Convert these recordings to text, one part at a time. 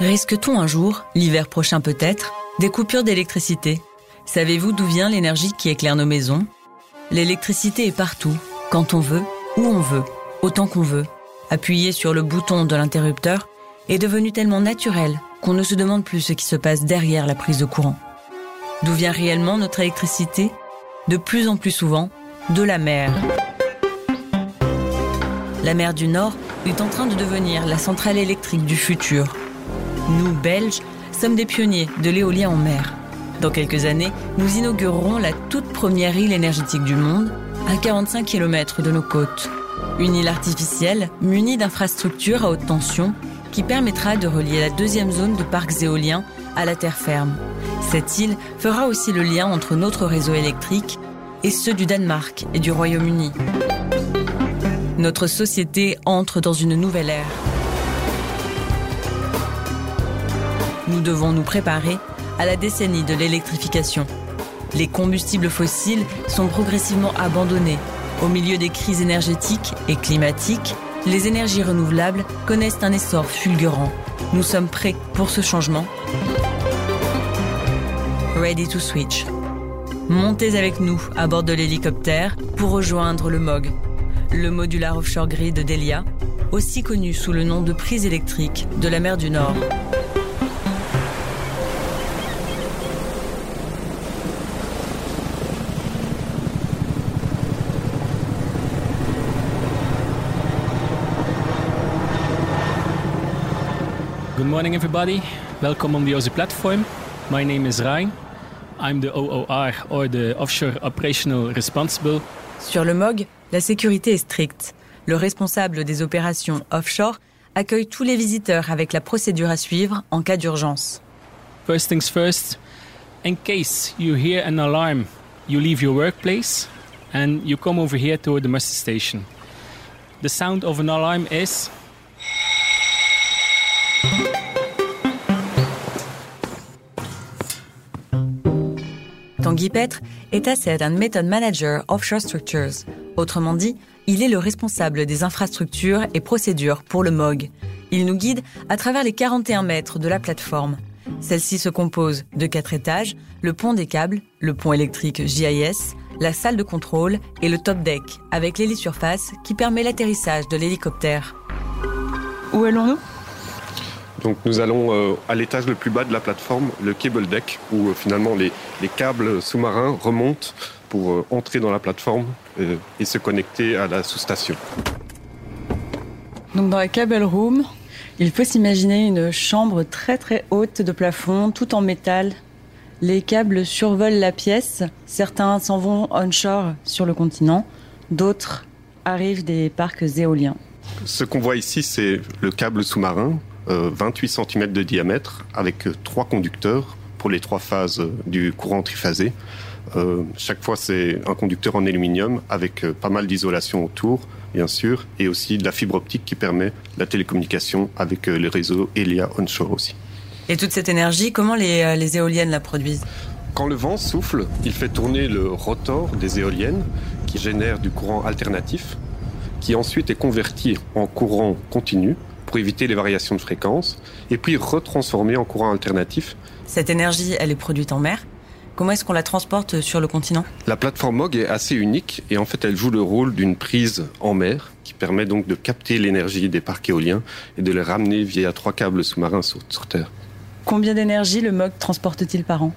Risque-t-on un jour, l'hiver prochain peut-être, des coupures d'électricité? Savez-vous d'où vient l'énergie qui éclaire nos maisons? L'électricité est partout, quand on veut, où on veut, autant qu'on veut. Appuyer sur le bouton de l'interrupteur est devenu tellement naturel qu'on ne se demande plus ce qui se passe derrière la prise de courant. D'où vient réellement notre électricité? De plus en plus souvent, de la mer. La mer du Nord est en train de devenir la centrale électrique du futur. Nous, Belges, sommes des pionniers de l'éolien en mer. Dans quelques années, nous inaugurerons la toute première île énergétique du monde, à 45 km de nos côtes. Une île artificielle munie d'infrastructures à haute tension qui permettra de relier la deuxième zone de parcs éoliens à la terre ferme. Cette île fera aussi le lien entre notre réseau électrique et ceux du Danemark et du Royaume-Uni. Notre société entre dans une nouvelle ère. Nous devons nous préparer à la décennie de l'électrification. Les combustibles fossiles sont progressivement abandonnés. Au milieu des crises énergétiques et climatiques, les énergies renouvelables connaissent un essor fulgurant. Nous sommes prêts pour ce changement. Ready to switch. Montez avec nous à bord de l'hélicoptère pour rejoindre le MOG, le Modular Offshore Grid d'Elia, aussi connu sous le nom de prise électrique de la mer du Nord. Good morning, everybody. Welcome on the OSI platform. My name is Ryan. I'm the OOR or the Offshore Operational Responsible. Sur le MOG, la sécurité est stricte. Le responsable des opérations offshore accueille tous les visiteurs avec la procédure à suivre en cas d'urgence. First things first, in case you hear an alarm, you leave your workplace and you come over here to the muster station. The sound of an alarm is Tanguy Petre est Asset and Method Manager Offshore Structures. Autrement dit, il est le responsable des infrastructures et procédures pour le MOG. Il nous guide à travers les 41 mètres de la plateforme. Celle-ci se compose de quatre étages, le pont des câbles, le pont électrique JIS, la salle de contrôle et le top deck, avec l'hélisurface qui permet l'atterrissage de l'hélicoptère. Où allons-nous? Donc nous allons euh, à l'étage le plus bas de la plateforme, le cable deck, où euh, finalement les, les câbles sous-marins remontent pour euh, entrer dans la plateforme et se connecter à la sous-station. Donc dans la cable room, il faut s'imaginer une chambre très très haute de plafond, tout en métal. Les câbles survolent la pièce. Certains s'en vont onshore sur le continent, d'autres arrivent des parcs éoliens. Ce qu'on voit ici, c'est le câble sous-marin, 28 cm de diamètre, avec euh, trois conducteurs pour les trois phases euh, du courant triphasé. Euh, chaque fois, c'est un conducteur en aluminium avec euh, pas mal d'isolation autour, bien sûr, et aussi de la fibre optique qui permet la télécommunication avec euh, les réseaux Elia onshore aussi. Et toute cette énergie, comment les, euh, les éoliennes la produisent? Quand le vent souffle, il fait tourner le rotor des éoliennes qui génère du courant alternatif, qui ensuite est converti en courant continu pour éviter les variations de fréquence, et puis retransformé en courant alternatif. Cette énergie, elle est produite en mer. Comment est-ce qu'on la transporte sur le continent? La plateforme MOG est assez unique et en fait elle joue le rôle d'une prise en mer qui permet donc de capter l'énergie des parcs éoliens et de les ramener via trois câbles sous-marins sur, sur Terre. Combien d'énergie le MOG transporte-t-il par an?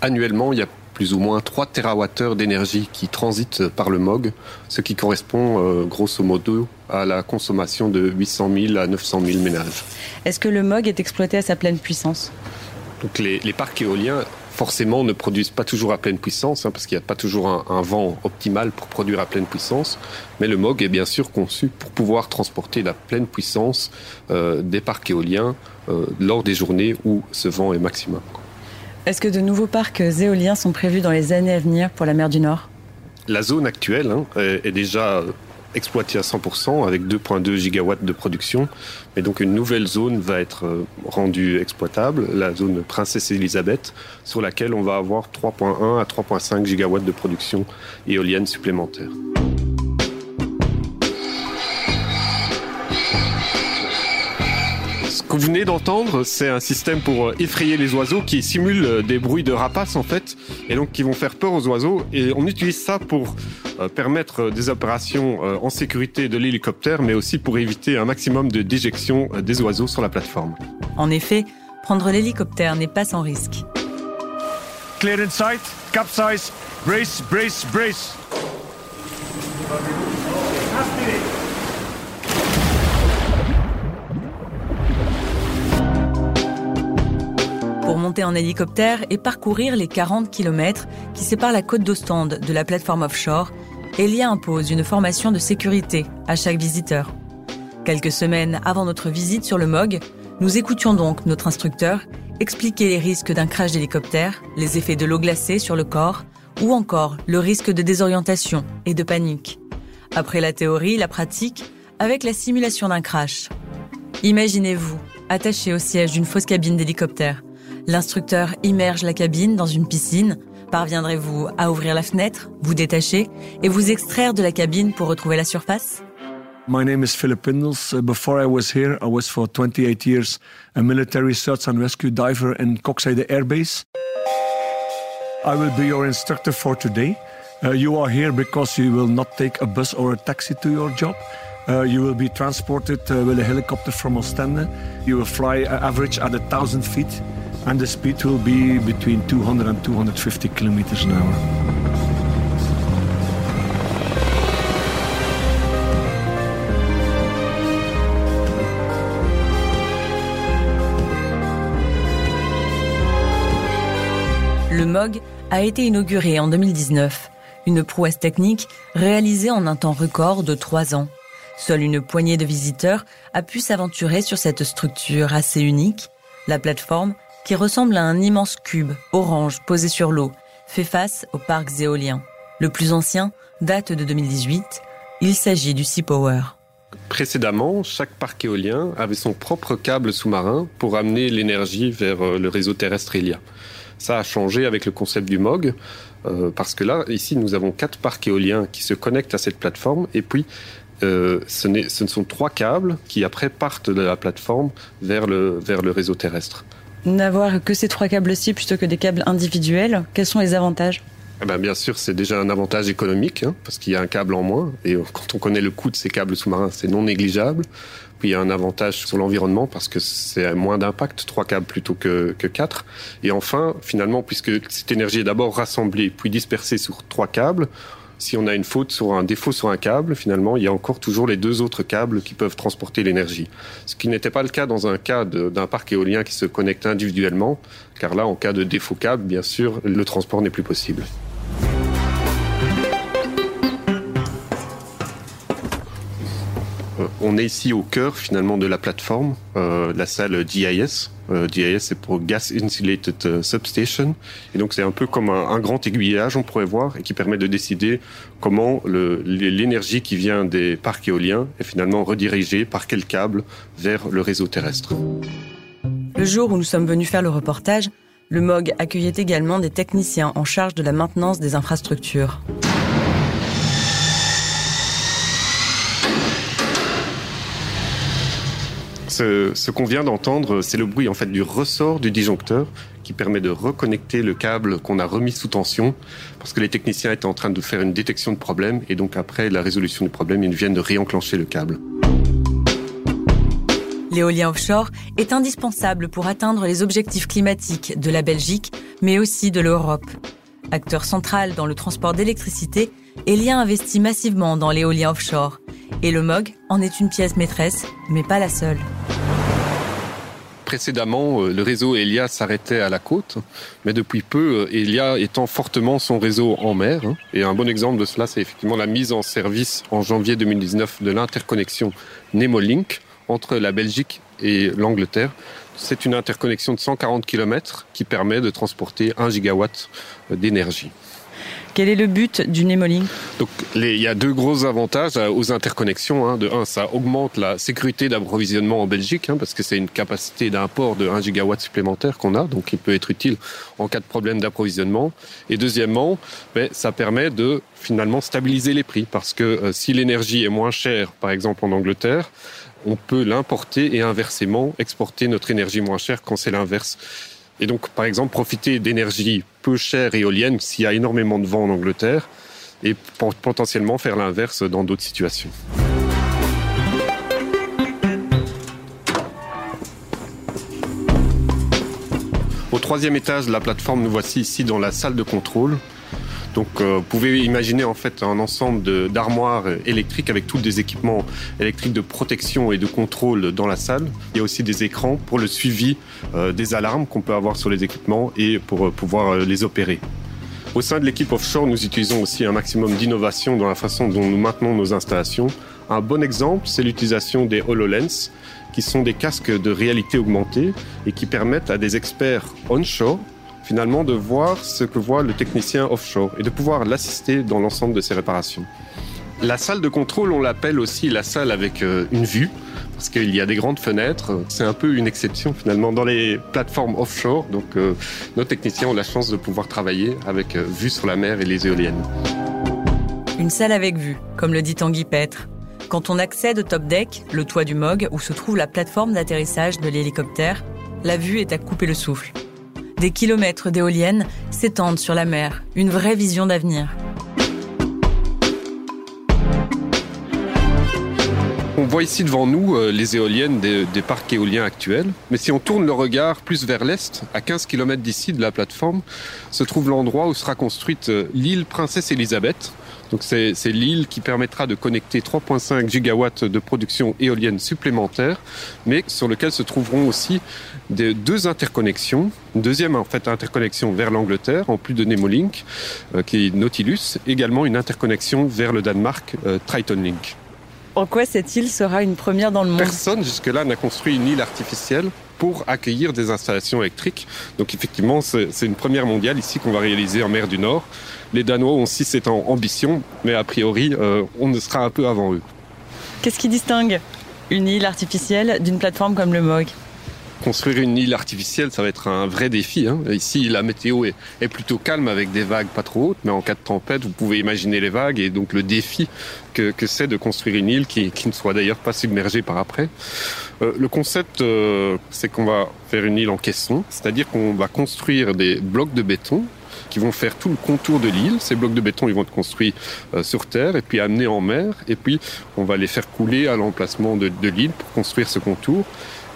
Annuellement, il y a plus ou moins 3 TWh d'énergie qui transitent par le MOG, ce qui correspond euh, grosso modo à la consommation de 800 000 à 900 000 ménages. Est-ce que le MOG est exploité à sa pleine puissance? Donc les, les parcs éoliens forcément ne produisent pas toujours à pleine puissance, hein, parce qu'il n'y a pas toujours un, un vent optimal pour produire à pleine puissance, mais le MOG est bien sûr conçu pour pouvoir transporter la pleine puissance euh, des parcs éoliens euh, lors des journées où ce vent est maximum. Est-ce que de nouveaux parcs éoliens sont prévus dans les années à venir pour la mer du Nord? La zone actuelle hein, est, déjà exploitée à 100% avec 2,2 gigawatts de production. Mais donc une nouvelle zone va être euh, rendue exploitable, la zone Princesse Elisabeth, sur laquelle on va avoir 3,1 à 3,5 gigawatts de production éolienne supplémentaire. Que vous venez d'entendre, c'est un système pour euh, effrayer les oiseaux qui simule euh, des bruits de rapaces en fait, et donc qui vont faire peur aux oiseaux. Et on utilise ça pour euh, permettre des opérations en sécurité de l'hélicoptère, mais aussi pour éviter un maximum de déjection des oiseaux sur la plateforme. En effet, prendre l'hélicoptère n'est pas sans risque. Clear in sight, capsize, brace, brace, brace. Monter en hélicoptère et parcourir les 40 km qui séparent la côte d'Ostende de la plateforme offshore, Elia impose une formation de sécurité à chaque visiteur. Quelques semaines avant notre visite sur le MOG, nous écoutions donc notre instructeur expliquer les risques d'un crash d'hélicoptère, les effets de l'eau glacée sur le corps ou encore le risque de désorientation et de panique. Après la théorie, la pratique, avec la simulation d'un crash. Imaginez-vous, attaché au siège d'une fausse cabine d'hélicoptère, L'instructeur immerge la cabine dans une piscine. Parviendrez-vous à ouvrir la fenêtre, vous détacher et vous extraire de la cabine pour retrouver la surface? My name is Philip Pindles. Uh, before I was here, I was for 28 years a military search and rescue diver in Coxide Air Base. I will be your instructor for today. Uh, you are here because you will not take a bus or a taxi to your job. Uh, you will be transported with a helicopter from Ostende. You will fly average at a thousand feet and the speed will be between 200 and 250 kilometers an hour. Le MOG a été inauguré en 2019, une prouesse technique réalisée en un temps record de trois ans. Seule une poignée de visiteurs a pu s'aventurer sur cette structure assez unique. La plateforme qui ressemble à un immense cube orange posé sur l'eau, fait face aux parcs éoliens. Le plus ancien date de 2018. Il s'agit du Sea Power. Précédemment, chaque parc éolien avait son propre câble sous-marin pour amener l'énergie vers euh, le réseau terrestre Elia. Ça a changé avec le concept du MOG, euh, parce que là, ici, nous avons quatre parcs éoliens qui se connectent à cette plateforme, et puis euh, ce, ce sont trois câbles qui après partent de la plateforme vers le réseau terrestre n'avoir que ces trois câbles-ci plutôt que des câbles individuels Quels sont les avantages? Eh ben, bien sûr, c'est déjà un avantage économique, hein, parce qu'il y a un câble en moins. Et euh, quand on connaît le coût de ces câbles sous-marins, c'est non négligeable. Puis il y a un avantage sur l'environnement, parce que c'est moins d'impact, trois câbles plutôt que, que quatre. Et enfin, finalement, puisque cette énergie est d'abord rassemblée, puis dispersée sur trois câbles, si on a une faute sur un défaut sur un câble, finalement, il y a encore toujours les deux autres câbles qui peuvent transporter l'énergie. Ce qui n'était pas le cas dans un cas d'un parc éolien qui se connecte individuellement, car là, en cas de défaut câble, bien sûr, le transport n'est plus possible. Euh, on est ici au cœur finalement de la plateforme, euh, la salle GIS. Euh, GIS c'est pour Gas Insulated euh, Substation. Et donc c'est un peu comme un, un, grand aiguillage, on pourrait voir, et qui permet de décider comment l'énergie qui vient des parcs éoliens est finalement redirigée par quel câble vers le réseau terrestre. Le jour où nous sommes venus faire le reportage, le MOG accueillait également des techniciens en charge de la maintenance des infrastructures. Ce, qu'on vient d'entendre, c'est le bruit en fait du ressort du disjoncteur qui permet de reconnecter le câble qu'on a remis sous tension parce que les techniciens étaient en train de faire une détection de problème et donc après la résolution du problème, ils viennent de réenclencher le câble. L'éolien offshore est indispensable pour atteindre les objectifs climatiques de la Belgique, mais aussi de l'Europe. Acteur central dans le transport d'électricité, Elia investit massivement dans l'éolien offshore et le MOG en est une pièce maîtresse, mais pas la seule. Précédemment, euh, le réseau Elia s'arrêtait à la côte, mais depuis peu, euh, Elia étend fortement son réseau en mer. Hein. Et un bon exemple de cela, c'est effectivement la mise en service en janvier 2019 de l'interconnexion Nemolink entre la Belgique et l'Angleterre. C'est une interconnexion de 140 km qui permet de transporter 1 gigawatt d'énergie. Quel est le but du Nemolink Donc, il y a deux gros avantages euh, aux interconnexions. Hein. De un, ça augmente la sécurité d'approvisionnement en Belgique, hein, parce que c'est une capacité d'import de 1 gigawatt supplémentaire qu'on a, donc il peut être utile en cas de problème d'approvisionnement. Et deuxièmement, ben, ça permet de finalement stabiliser les prix, parce que euh, si l'énergie est moins chère, par exemple en Angleterre, on peut l'importer et inversement exporter notre énergie moins chère quand c'est l'inverse. Et donc, par exemple, profiter d'énergie peu chère éolienne s'il y a énormément de vent en Angleterre et potentiellement faire l'inverse dans d'autres situations. Au troisième étage la plateforme, nous voici ici dans la salle de contrôle. Donc, euh, vous pouvez imaginer en fait un ensemble d'armoires électriques avec tous des équipements électriques de protection et de contrôle dans la salle. Il y a aussi des écrans pour le suivi euh, des alarmes qu'on peut avoir sur les équipements et pour euh, pouvoir les opérer. Au sein de l'équipe offshore, nous utilisons aussi un maximum d'innovation dans la façon dont nous maintenons nos installations. Un bon exemple, c'est l'utilisation des HoloLens, qui sont des casques de réalité augmentée et qui permettent à des experts onshore finalement de voir ce que voit le technicien offshore et de pouvoir l'assister dans l'ensemble de ses réparations. La salle de contrôle, on l'appelle aussi la salle avec euh, une vue, parce qu'il y a des grandes fenêtres. C'est un peu une exception finalement dans les plateformes offshore. Donc euh, nos techniciens ont la chance de pouvoir travailler avec euh, vue sur la mer et les éoliennes. Une salle avec vue, comme le dit Tanguy Petre. Quand on accède au top deck, le toit du MOG, où se trouve la plateforme d'atterrissage de l'hélicoptère, la vue est à couper le souffle. Des kilomètres d'éoliennes s'étendent sur la mer, une vraie vision d'avenir. On voit ici devant nous euh, les éoliennes des, parcs éoliens actuels. Mais si on tourne le regard plus vers l'est, à 15 km d'ici de la plateforme, se trouve l'endroit où sera construite euh, l'île Princesse Elisabeth, donc c'est l'île qui permettra de connecter 3,5 gigawatts de production éolienne supplémentaire, mais sur lequel se trouveront aussi deux interconnexions. Une deuxième en fait interconnexion vers l'Angleterre, en plus de Nemolink, euh, qui est Nautilus, également une interconnexion vers le Danemark, euh, Triton Link. En quoi cette île sera une première dans le monde Personne jusque-là n'a construit une île artificielle pour accueillir des installations électriques. Donc effectivement, c'est une première mondiale ici qu'on va réaliser en mer du Nord. Les Danois ont aussi cette ambition, mais a priori, euh, on ne sera un peu avant eux. Qu'est-ce qui distingue une île artificielle d'une plateforme comme le MOG Construire une île artificielle, ça va être un vrai défi. Hein. Ici, la météo est, plutôt calme avec des vagues pas trop hautes, mais en cas de tempête, vous pouvez imaginer les vagues et donc le défi que, que c'est de construire une île qui, qui ne soit d'ailleurs pas submergée par après. Euh, le concept, euh, c'est qu'on va faire une île en caisson, c'est-à-dire qu'on va construire des blocs de béton qui vont faire tout le contour de l'île. Ces blocs de béton, ils vont être construits euh, sur terre et puis amenés en mer. Et puis, on va les faire couler à l'emplacement de, de l'île pour construire ce contour.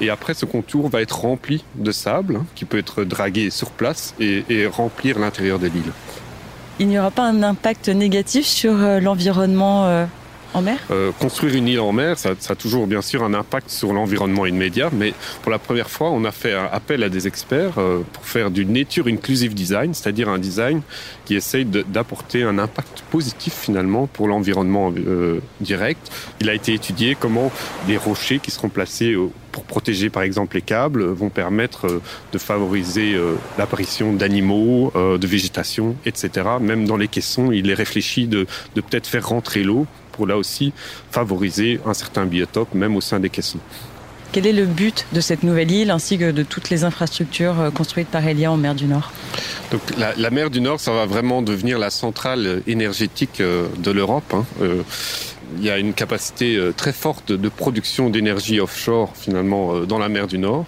Et après, ce contour va être rempli de sable hein, qui peut être dragué sur place et, et remplir l'intérieur de l'île. Il n'y aura pas un impact négatif sur euh, l'environnement euh, en mer? Euh, Construire une île en mer, ça, ça, a toujours bien sûr un impact sur l'environnement immédiat, mais pour la première fois, on a fait un appel à des experts euh, pour faire du nature inclusive design, c'est-à-dire un design qui essaye d'apporter un impact positif finalement pour l'environnement direct. Il a été étudié comment des rochers qui seront placés pour protéger par exemple les câbles vont permettre de favoriser l'apparition d'animaux, de végétation, etc. Même dans les caissons, il est réfléchi de, de peut-être faire rentrer l'eau pour là aussi favoriser un certain biotope, même au sein des caissons. Quel est le but de cette nouvelle île ainsi que de toutes les infrastructures construites par Elia en mer du Nord? Donc la, la, mer du Nord, ça va vraiment devenir la centrale énergétique de l'Europe. Hein. Euh, il y a une capacité très forte de production d'énergie offshore finalement dans la mer du Nord.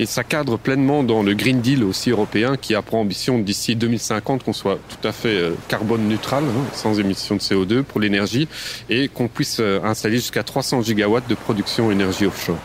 Et ça cadre pleinement dans le Green Deal aussi européen qui a pour ambition d'ici 2050 qu'on soit tout à fait carbone neutral, hein, sans émission de CO2 pour l'énergie et qu'on puisse installer jusqu'à 300 gigawatts de production énergie offshore.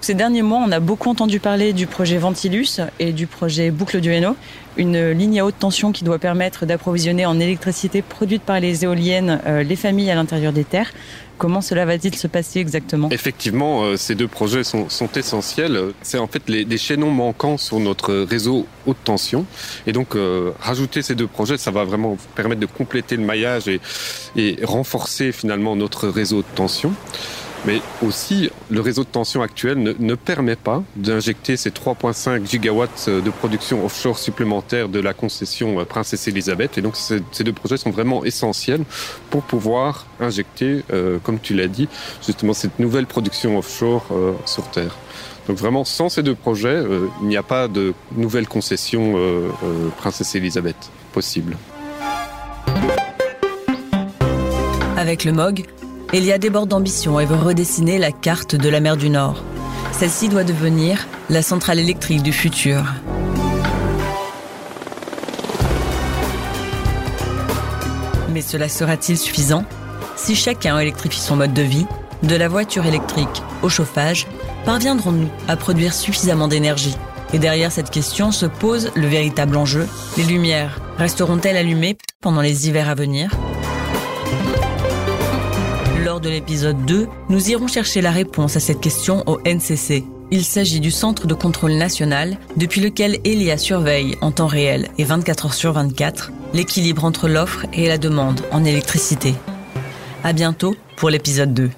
Ces derniers mois, on a beaucoup entendu parler du projet Ventilus et du projet Boucle du Hainaut, une ligne à haute tension qui doit permettre d'approvisionner en électricité produite par les éoliennes euh, les familles à l'intérieur des terres. Comment cela va-t-il se passer exactement? Effectivement, euh, ces deux projets sont, essentiels. C'est en fait les, chaînons manquants sur notre réseau haute tension. Et donc, euh, rajouter ces deux projets, ça va vraiment permettre de compléter le maillage et renforcer finalement notre réseau de tension. Mais aussi, le réseau de tension actuel ne, ne permet pas d'injecter ces 3,5 gigawatts de production offshore supplémentaire de la concession Princesse Elisabeth. Et donc, ces deux projets sont vraiment essentiels pour pouvoir injecter, euh, comme tu l'as dit, justement cette nouvelle production offshore euh, sur Terre. Donc vraiment, sans ces deux projets, euh, il n'y a pas de nouvelle concession euh, euh, Princesse Elisabeth possible. Avec le MOG, Elia déborde d'ambition et veut redessiner la carte de la mer du Nord. Celle-ci doit devenir la centrale électrique du futur. Mais cela sera-t-il suffisant Si chacun électrifie son mode de vie, de la voiture électrique au chauffage, parviendrons-nous à produire suffisamment d'énergie? Et derrière cette question se pose le véritable enjeu. Les lumières resteront-elles allumées pendant les hivers à venir? De l'épisode 2, nous irons chercher la réponse à cette question au NCC. Il s'agit du Centre de contrôle national depuis lequel ELIA surveille en temps réel et 24 heures sur 24 l'équilibre entre l'offre et la demande en électricité. À bientôt pour l'épisode 2.